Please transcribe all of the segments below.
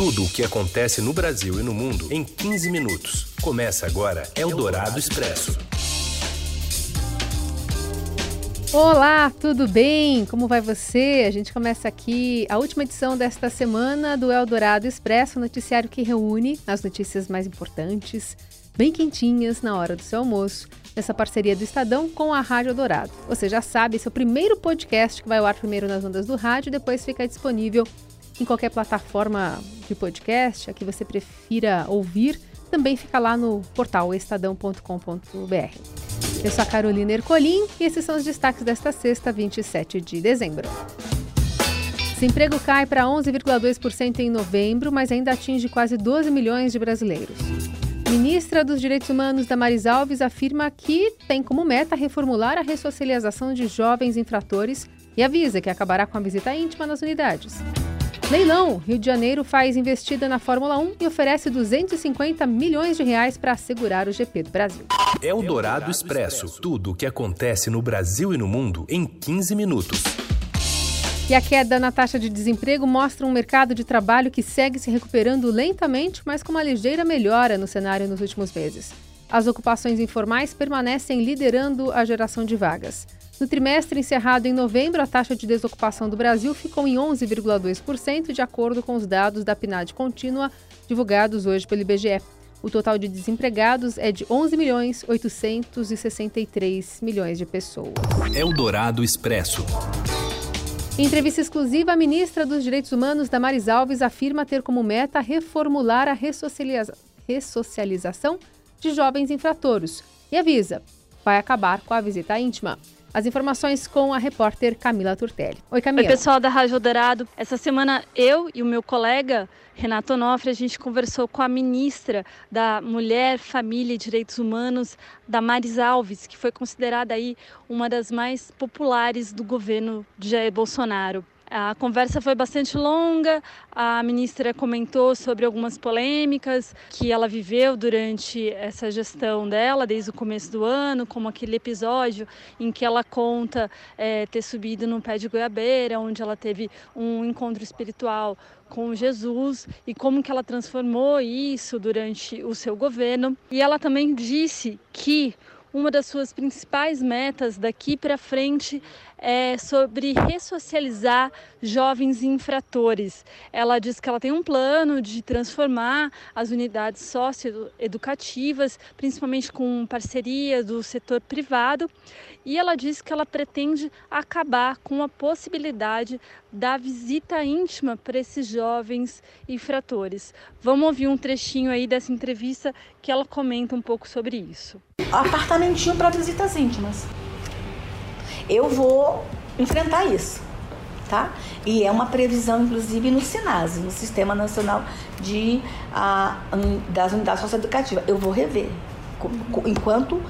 Tudo o que acontece no Brasil e no mundo em 15 minutos. Começa agora Eldorado Expresso. Olá, tudo bem? Como vai você? A gente começa aqui a última edição desta semana do Eldorado Expresso, noticiário que reúne as notícias mais importantes, bem quentinhas na hora do seu almoço, nessa parceria do Estadão com a Rádio Dourado. Você já sabe, esse é o primeiro podcast que vai ao ar primeiro nas ondas do rádio e depois fica disponível em qualquer plataforma de podcast, a que você prefira ouvir, também fica lá no portal estadão.com.br. Eu sou a Carolina Ercolim e esses são os destaques desta sexta, 27 de dezembro. Desemprego cai para 11,2% em novembro, mas ainda atinge quase 12 milhões de brasileiros. Ministra dos Direitos Humanos Damaris Alves afirma que tem como meta reformular a ressocialização de jovens infratores e avisa que acabará com a visita íntima nas unidades. Leilão. Rio de Janeiro faz investida na Fórmula 1 e oferece 250 milhões de reais para assegurar o GP do Brasil. É o Dourado Expresso. Tudo o que acontece no Brasil e no mundo em 15 minutos. E a queda na taxa de desemprego mostra um mercado de trabalho que segue se recuperando lentamente, mas com uma ligeira melhora no cenário nos últimos meses. As ocupações informais permanecem liderando a geração de vagas. No trimestre encerrado em novembro, a taxa de desocupação do Brasil ficou em 11,2%, de acordo com os dados da PNAD contínua divulgados hoje pelo IBGE. O total de desempregados é de 11 milhões 863 milhões de pessoas. Eldorado Expresso. Em entrevista exclusiva, a ministra dos Direitos Humanos, Damaris Alves, afirma ter como meta reformular a ressocializa ressocialização de jovens infratores e avisa, vai acabar com a visita íntima. As informações com a repórter Camila Turtelli. Oi, Camila. Oi, pessoal da Rádio Dourado. Essa semana eu e o meu colega Renato Onofre, a gente conversou com a ministra da Mulher, Família e Direitos Humanos, Damares Alves, que foi considerada aí uma das mais populares do governo de Jair Bolsonaro. A conversa foi bastante longa. A ministra comentou sobre algumas polêmicas que ela viveu durante essa gestão dela, desde o começo do ano, como aquele episódio em que ela conta é, ter subido no pé de goiabeira, onde ela teve um encontro espiritual com Jesus e como que ela transformou isso durante o seu governo. E ela também disse que uma das suas principais metas daqui para frente é sobre ressocializar jovens infratores. Ela diz que ela tem um plano de transformar as unidades socioeducativas, principalmente com parceria do setor privado, e ela diz que ela pretende acabar com a possibilidade da visita íntima para esses jovens infratores. Vamos ouvir um trechinho aí dessa entrevista que ela comenta um pouco sobre isso. Apartamentinho para visitas íntimas eu vou enfrentar isso, tá? E é uma previsão, inclusive, no SINASE, no Sistema Nacional de, a, das Unidades Socioeducativas. Eu vou rever. Enquanto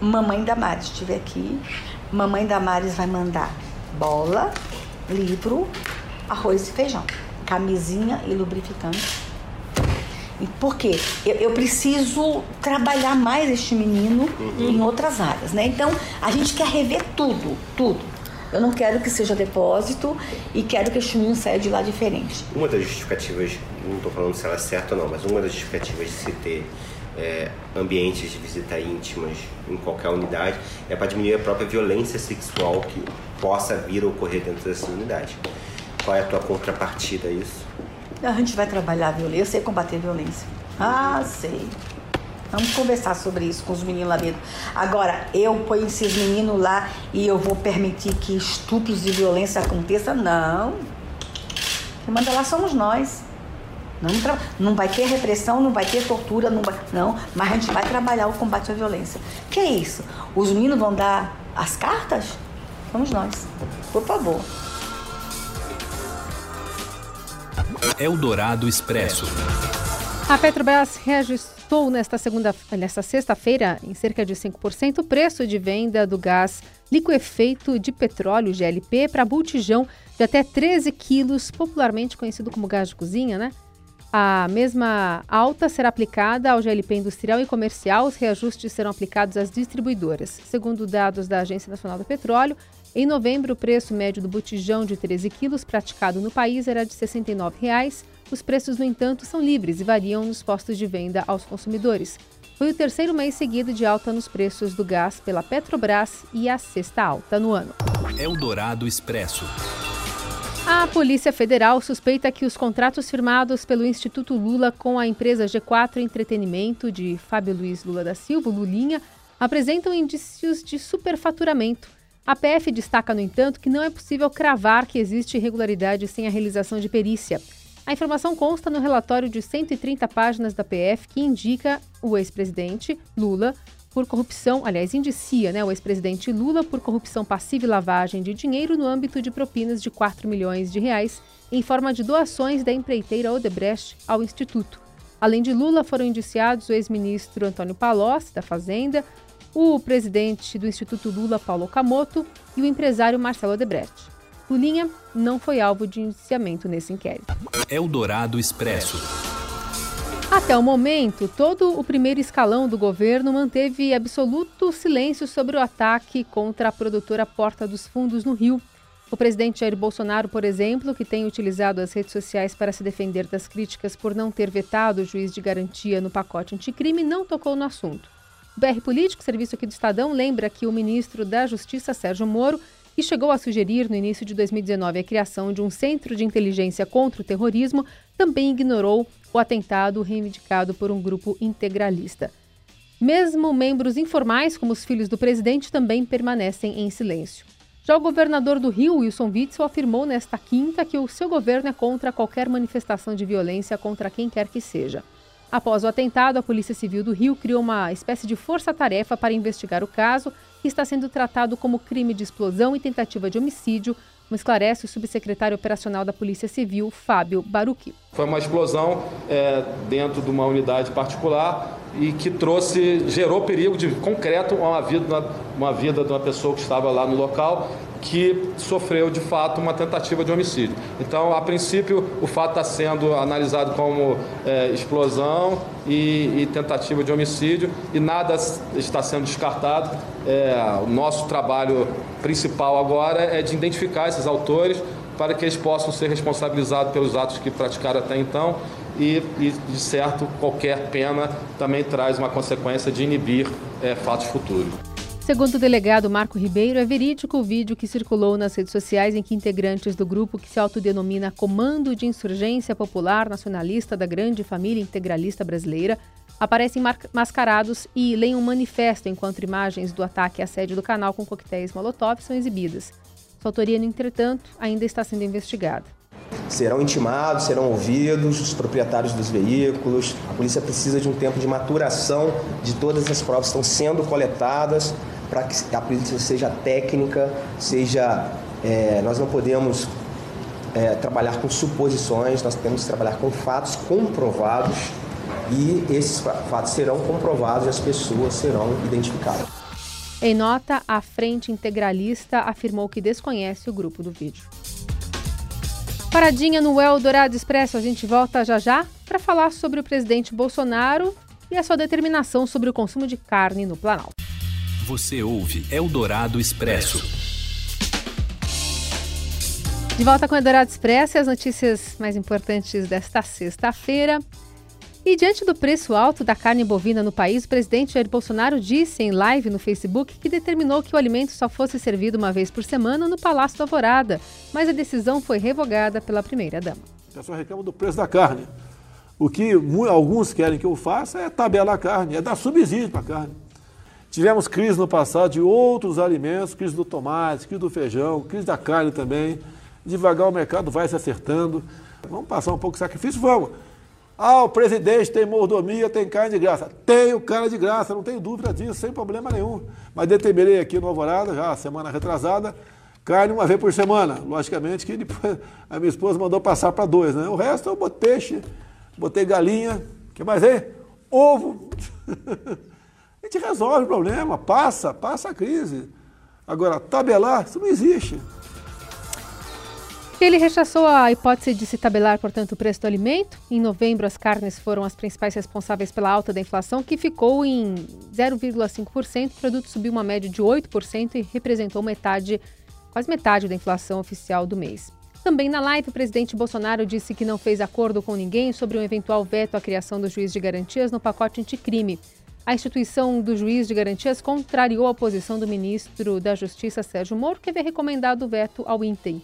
Mamãe Damares estiver aqui, Mamãe Damares vai mandar bola, livro, arroz e feijão, camisinha e lubrificante por quê? Eu, eu preciso trabalhar mais este menino uhum. em outras áreas, né? Então, a gente quer rever tudo, tudo. Eu não quero que seja depósito e quero que este menino saia de lá diferente. Uma das justificativas, não estou falando se ela é certa ou não, mas uma das justificativas de se ter é, ambientes de visita íntimas em qualquer unidade é para diminuir a própria violência sexual que possa vir a ocorrer dentro dessa unidade. Qual é a tua contrapartida a isso? A gente vai trabalhar a violência, eu sei combater a violência. Ah, sei. Vamos conversar sobre isso com os meninos lá dentro. Agora, eu ponho esses meninos lá e eu vou permitir que estupros e violência aconteçam? Não. Quem manda lá somos nós. Não, não vai ter repressão, não vai ter tortura, não, vai, não, mas a gente vai trabalhar o combate à violência. Que é isso? Os meninos vão dar as cartas? Somos nós. Por favor. Eldorado Expresso. A Petrobras reajustou nesta, segunda, nesta sexta-feira, em cerca de 5%, o preço de venda do gás liquefeito de petróleo, GLP, para botijão de até 13 quilos, popularmente conhecido como gás de cozinha, né? A mesma alta será aplicada ao GLP industrial e comercial. Os reajustes serão aplicados às distribuidoras. Segundo dados da Agência Nacional do Petróleo, em novembro, o preço médio do botijão de 13 quilos praticado no país era de R$ 69,00, Os preços, no entanto, são livres e variam nos postos de venda aos consumidores. Foi o terceiro mês seguido de alta nos preços do gás pela Petrobras e a sexta alta no ano. Eldorado Expresso. A Polícia Federal suspeita que os contratos firmados pelo Instituto Lula com a empresa G4 Entretenimento de Fábio Luiz Lula da Silva, Lulinha, apresentam indícios de superfaturamento. A PF destaca, no entanto, que não é possível cravar que existe irregularidade sem a realização de perícia. A informação consta no relatório de 130 páginas da PF que indica o ex-presidente Lula por corrupção, aliás, indicia né, o ex-presidente Lula por corrupção passiva e lavagem de dinheiro no âmbito de propinas de 4 milhões de reais em forma de doações da empreiteira Odebrecht ao Instituto. Além de Lula, foram indiciados o ex-ministro Antônio Palocci, da Fazenda, o presidente do Instituto Lula, Paulo Okamoto, e o empresário Marcelo Odebrecht. Lulinha não foi alvo de indiciamento nesse inquérito. Eldorado Expresso. Até o momento, todo o primeiro escalão do governo manteve absoluto silêncio sobre o ataque contra a produtora Porta dos Fundos no Rio. O presidente Jair Bolsonaro, por exemplo, que tem utilizado as redes sociais para se defender das críticas por não ter vetado o juiz de garantia no pacote anticrime, não tocou no assunto. O BR Político, serviço aqui do Estadão, lembra que o ministro da Justiça, Sérgio Moro, que chegou a sugerir no início de 2019 a criação de um centro de inteligência contra o terrorismo, também ignorou o atentado reivindicado por um grupo integralista. Mesmo membros informais, como os filhos do presidente, também permanecem em silêncio. Já o governador do Rio, Wilson Witzel, afirmou nesta quinta que o seu governo é contra qualquer manifestação de violência contra quem quer que seja. Após o atentado, a Polícia Civil do Rio criou uma espécie de força-tarefa para investigar o caso, que está sendo tratado como crime de explosão e tentativa de homicídio, como esclarece o subsecretário operacional da Polícia Civil, Fábio Baruqui. Foi uma explosão é, dentro de uma unidade particular e que trouxe, gerou perigo de concreto a uma vida, uma vida de uma pessoa que estava lá no local que sofreu de fato uma tentativa de homicídio. Então, a princípio, o fato está sendo analisado como é, explosão e, e, tentativa de homicídio e nada está sendo descartado. É, o nosso trabalho principal agora é de identificar esses autores para que eles possam ser responsabilizados pelos atos que praticaram até então e, e de certo, qualquer pena também traz uma consequência de inibir é, fatos futuros. Segundo o delegado Marco Ribeiro, é verídico o vídeo que circulou nas redes sociais em que integrantes do grupo que se autodenomina Comando de Insurgência Popular Nacionalista da Grande Família Integralista Brasileira aparecem mascarados e leem um manifesto enquanto imagens do ataque à sede do canal com coquetéis Molotov são exibidas. Sua autoria, no entretanto, ainda está sendo investigada. Serão intimados, serão ouvidos os proprietários dos veículos. A polícia precisa de um tempo de maturação de todas as provas que estão sendo coletadas para que a polícia seja técnica, seja. É, nós não podemos é, trabalhar com suposições, nós temos que trabalhar com fatos comprovados e esses fatos serão comprovados e as pessoas serão identificadas. Em nota, a Frente Integralista afirmou que desconhece o grupo do vídeo. Paradinha no Eldorado Expresso, a gente volta já já para falar sobre o presidente Bolsonaro e a sua determinação sobre o consumo de carne no Planalto. Você ouve Eldorado Expresso. De volta com o Eldorado Expresso e as notícias mais importantes desta sexta-feira. E diante do preço alto da carne bovina no país, o presidente Jair Bolsonaro disse em live no Facebook que determinou que o alimento só fosse servido uma vez por semana no Palácio da Alvorada, mas a decisão foi revogada pela primeira-dama. O pessoal reclama do preço da carne. O que alguns querem que eu faça é tabelar a carne, é dar subsídio para a carne. Tivemos crise no passado de outros alimentos, crise do tomate, crise do feijão, crise da carne também. Devagar o mercado vai se acertando. Vamos passar um pouco de sacrifício? Vamos. Ah, o presidente tem mordomia, tem carne de graça. Tenho carne de graça, não tenho dúvida disso, sem problema nenhum. Mas determinei aqui no Alvorada, já semana retrasada, carne uma vez por semana. Logicamente que depois a minha esposa mandou passar para dois, né? O resto eu botei peixe, botei galinha, que mais aí? Ovo. Gente resolve o problema, passa, passa a crise. Agora, tabelar, isso não existe. Ele rechaçou a hipótese de se tabelar, portanto, o preço do alimento. Em novembro, as carnes foram as principais responsáveis pela alta da inflação, que ficou em 0,5%. O produto subiu uma média de 8% e representou metade, quase metade da inflação oficial do mês. Também na live, o presidente Bolsonaro disse que não fez acordo com ninguém sobre um eventual veto à criação do juiz de garantias no pacote anticrime. A instituição do juiz de garantias contrariou a posição do ministro da Justiça, Sérgio Moro, que havia recomendado o veto ao Intem.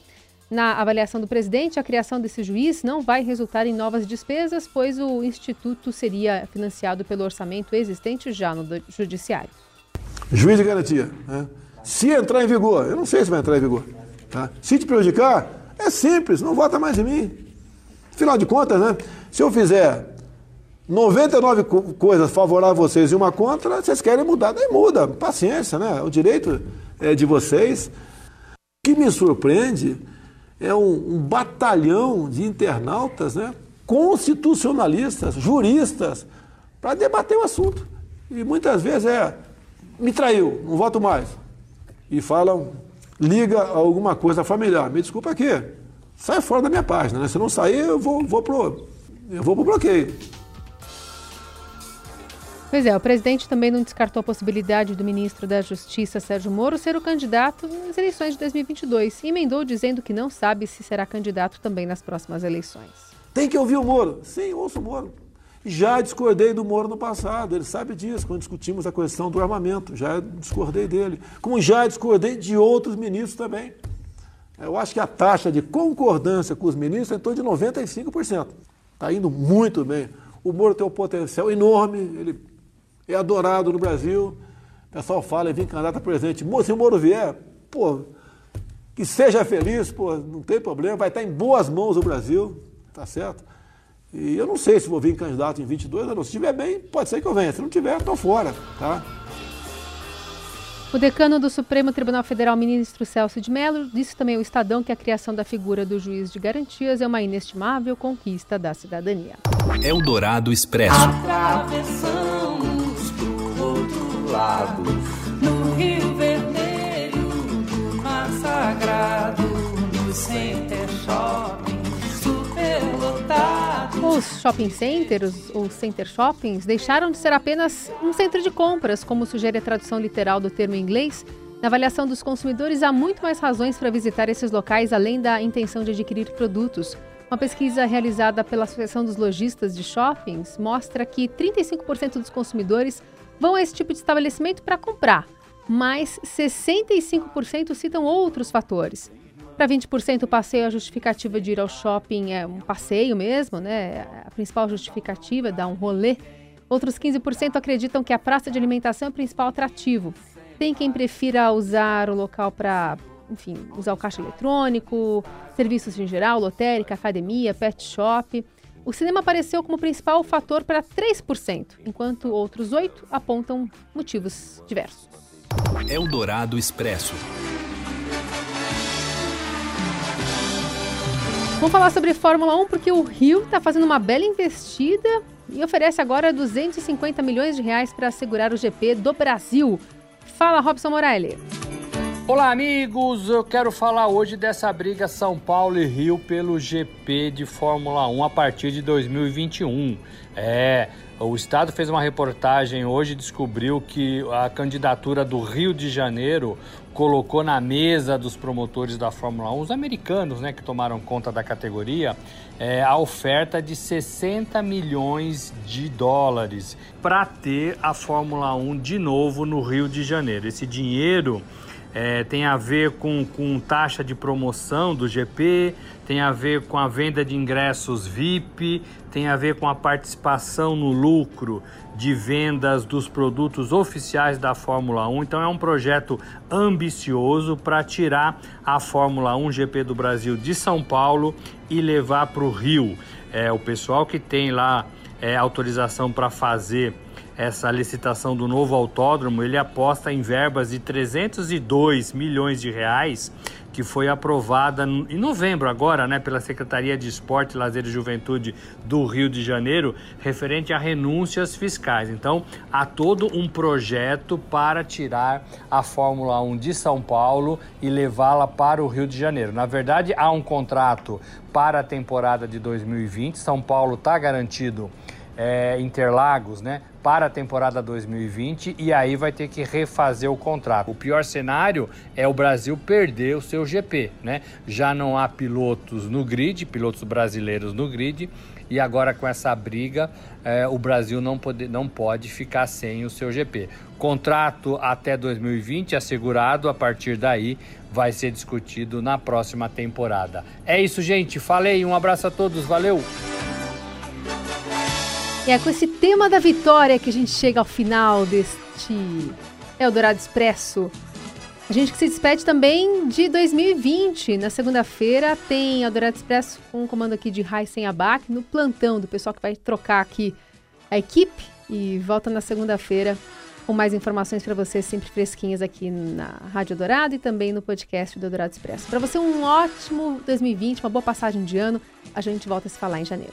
Na avaliação do presidente, a criação desse juiz não vai resultar em novas despesas, pois o instituto seria financiado pelo orçamento existente já no judiciário. Juiz de garantia. Né? Se entrar em vigor, eu não sei se vai entrar em vigor. Tá? Se te prejudicar, é simples, não vota mais em mim. Afinal de contas, né? Se eu fizer 99 co coisas favoráveis a vocês e uma contra, vocês querem mudar, daí muda, paciência, né? O direito é de vocês. O que me surpreende é um, um batalhão de internautas, né? constitucionalistas, juristas, para debater o assunto. E muitas vezes é, me traiu, não voto mais. E falam, liga a alguma coisa familiar. Me desculpa aqui, sai fora da minha página, né? Se não sair, eu vou, vou pro, eu vou pro bloqueio. Pois é, o presidente também não descartou a possibilidade do ministro da Justiça, Sérgio Moro, ser o candidato nas eleições de 2022 e emendou dizendo que não sabe se será candidato também nas próximas eleições. Tem que ouvir o Moro. Sim, ouço o Moro. Já discordei do Moro no passado, ele sabe disso, quando discutimos a questão do armamento, já discordei dele. Como já discordei de outros ministros também. Eu acho que a taxa de concordância com os ministros é em torno de 95%. Está indo muito bem. O Moro tem um potencial enorme, ele é adorado no Brasil. O pessoal fala em vir candidato a presidente. Se o Moro vier, pô, que seja feliz, pô, não tem problema, vai estar em boas mãos o Brasil, tá certo? E eu não sei se vou vir candidato em 22 ou não. Se estiver bem, pode ser que eu venha. Se não tiver, estou fora, tá? O decano do Supremo Tribunal Federal, ministro Celso de Mello, disse também ao Estadão que a criação da figura do juiz de garantias é uma inestimável conquista da cidadania. Eldorado Expresso lado, no Rio Vermelho, Mar Sagrado, no Center Shopping, superlotado. Os shopping centers ou center shoppings deixaram de ser apenas um centro de compras, como sugere a tradução literal do termo em inglês. Na avaliação dos consumidores, há muito mais razões para visitar esses locais além da intenção de adquirir produtos. Uma pesquisa realizada pela Associação dos Lojistas de Shoppings mostra que 35% dos consumidores vão a esse tipo de estabelecimento para comprar, mas 65% citam outros fatores. Para 20%, o passeio, a justificativa de ir ao shopping é um passeio mesmo, né? A principal justificativa é dar um rolê. Outros 15% acreditam que a praça de alimentação é o principal atrativo. Tem quem prefira usar o local para, enfim, usar o caixa eletrônico, serviços em geral, lotérica, academia, pet shop. O cinema apareceu como principal fator para 3%, enquanto outros 8% apontam motivos diversos. Eldorado Expresso. Vamos falar sobre Fórmula 1 porque o Rio está fazendo uma bela investida e oferece agora 250 milhões de reais para assegurar o GP do Brasil. Fala, Robson Morelli. Olá, amigos! Eu quero falar hoje dessa briga São Paulo e Rio pelo GP de Fórmula 1 a partir de 2021. É, o Estado fez uma reportagem hoje e descobriu que a candidatura do Rio de Janeiro colocou na mesa dos promotores da Fórmula 1, os americanos né, que tomaram conta da categoria, é, a oferta de 60 milhões de dólares para ter a Fórmula 1 de novo no Rio de Janeiro. Esse dinheiro é, tem a ver com, com taxa de promoção do GP, tem a ver com a venda de ingressos VIP, tem a ver com a participação no lucro de vendas dos produtos oficiais da Fórmula 1. Então é um projeto ambicioso para tirar a Fórmula 1 GP do Brasil de São Paulo e levar para o Rio. É, o pessoal que tem lá é, autorização para fazer essa licitação do novo autódromo, ele aposta em verbas de 302 milhões de reais, que foi aprovada em novembro agora, né, pela Secretaria de Esporte, Lazer e Juventude do Rio de Janeiro, referente a renúncias fiscais. Então, há todo um projeto para tirar a Fórmula 1 de São Paulo e levá-la para o Rio de Janeiro. Na verdade, há um contrato para a temporada de 2020. São Paulo está garantido é, Interlagos, né, para a temporada 2020 e aí vai ter que refazer o contrato. O pior cenário é o Brasil perder o seu GP, né? Já não há pilotos no grid, pilotos brasileiros no grid e agora com essa briga é, o Brasil não pode, não pode ficar sem o seu GP. Contrato até 2020 assegurado, a partir daí vai ser discutido na próxima temporada. É isso, gente. Falei, um abraço a todos, valeu! É com esse tema da vitória que a gente chega ao final deste Eldorado Expresso. A gente que se despede também de 2020. Na segunda-feira tem Eldorado Expresso com um comando aqui de Heisen Abac no plantão do pessoal que vai trocar aqui a equipe e volta na segunda-feira com mais informações para você, sempre fresquinhas aqui na Rádio Dourado e também no podcast do Dourado Expresso. Para você, um ótimo 2020, uma boa passagem de ano. A gente volta a se falar em janeiro.